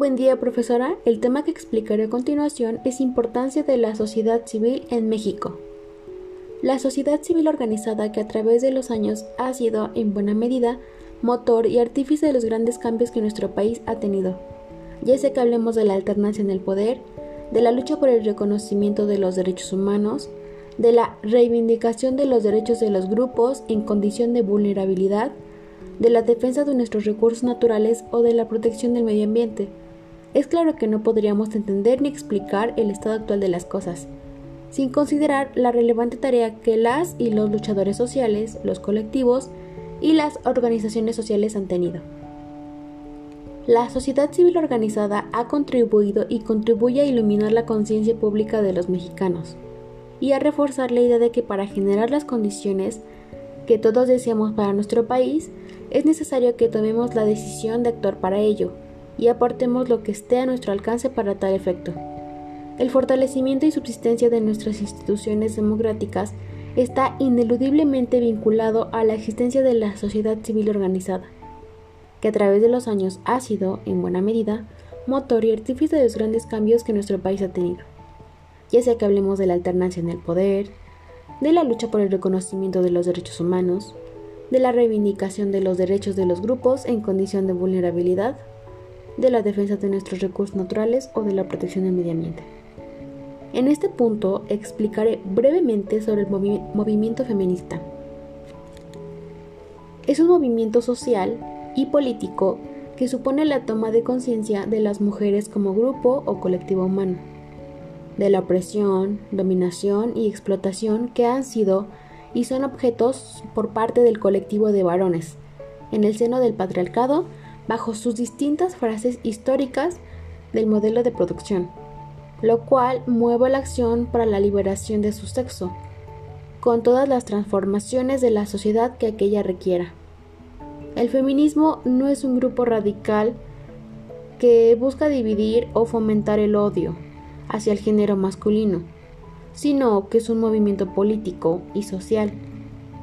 Buen día, profesora. El tema que explicaré a continuación es importancia de la sociedad civil en México. La sociedad civil organizada que a través de los años ha sido, en buena medida, motor y artífice de los grandes cambios que nuestro país ha tenido. Ya sea que hablemos de la alternancia en el poder, de la lucha por el reconocimiento de los derechos humanos, de la reivindicación de los derechos de los grupos en condición de vulnerabilidad, de la defensa de nuestros recursos naturales o de la protección del medio ambiente. Es claro que no podríamos entender ni explicar el estado actual de las cosas, sin considerar la relevante tarea que las y los luchadores sociales, los colectivos y las organizaciones sociales han tenido. La sociedad civil organizada ha contribuido y contribuye a iluminar la conciencia pública de los mexicanos y a reforzar la idea de que para generar las condiciones que todos deseamos para nuestro país, es necesario que tomemos la decisión de actuar para ello y aportemos lo que esté a nuestro alcance para tal efecto. El fortalecimiento y subsistencia de nuestras instituciones democráticas está ineludiblemente vinculado a la existencia de la sociedad civil organizada, que a través de los años ha sido, en buena medida, motor y artífice de los grandes cambios que nuestro país ha tenido. Ya sea que hablemos de la alternancia en el poder, de la lucha por el reconocimiento de los derechos humanos, de la reivindicación de los derechos de los grupos en condición de vulnerabilidad, de la defensa de nuestros recursos naturales o de la protección del medio ambiente. En este punto explicaré brevemente sobre el movimiento feminista. Es un movimiento social y político que supone la toma de conciencia de las mujeres como grupo o colectivo humano, de la opresión, dominación y explotación que han sido y son objetos por parte del colectivo de varones, en el seno del patriarcado, bajo sus distintas frases históricas del modelo de producción, lo cual mueve la acción para la liberación de su sexo, con todas las transformaciones de la sociedad que aquella requiera. El feminismo no es un grupo radical que busca dividir o fomentar el odio hacia el género masculino, sino que es un movimiento político y social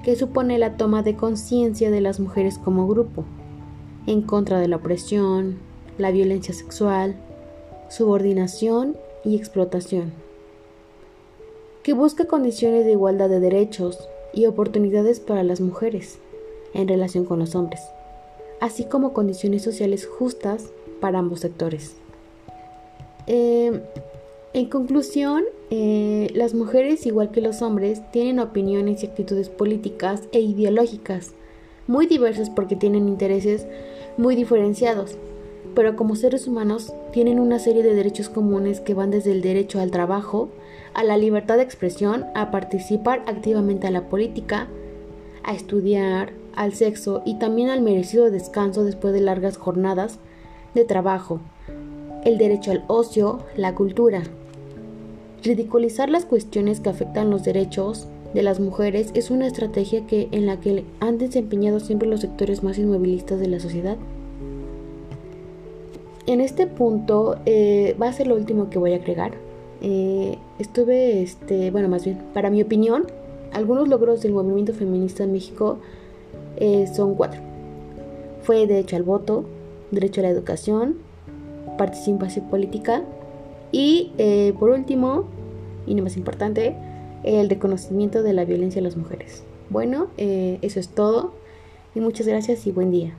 que supone la toma de conciencia de las mujeres como grupo, en contra de la opresión, la violencia sexual, subordinación y explotación, que busca condiciones de igualdad de derechos y oportunidades para las mujeres en relación con los hombres, así como condiciones sociales justas para ambos sectores. Eh, en conclusión, eh, las mujeres, igual que los hombres, tienen opiniones y actitudes políticas e ideológicas muy diversas porque tienen intereses muy diferenciados, pero como seres humanos tienen una serie de derechos comunes que van desde el derecho al trabajo, a la libertad de expresión, a participar activamente a la política, a estudiar, al sexo y también al merecido descanso después de largas jornadas de trabajo, el derecho al ocio, la cultura, Ridiculizar las cuestiones que afectan los derechos de las mujeres es una estrategia que, en la que han desempeñado siempre los sectores más inmovilistas de la sociedad. En este punto eh, va a ser lo último que voy a agregar. Eh, estuve, este, bueno, más bien, para mi opinión, algunos logros del movimiento feminista en México eh, son cuatro. Fue derecho al voto, derecho a la educación, participación política y por último, y no más importante, el reconocimiento de la violencia a las mujeres. Bueno, eh, eso es todo y muchas gracias y buen día.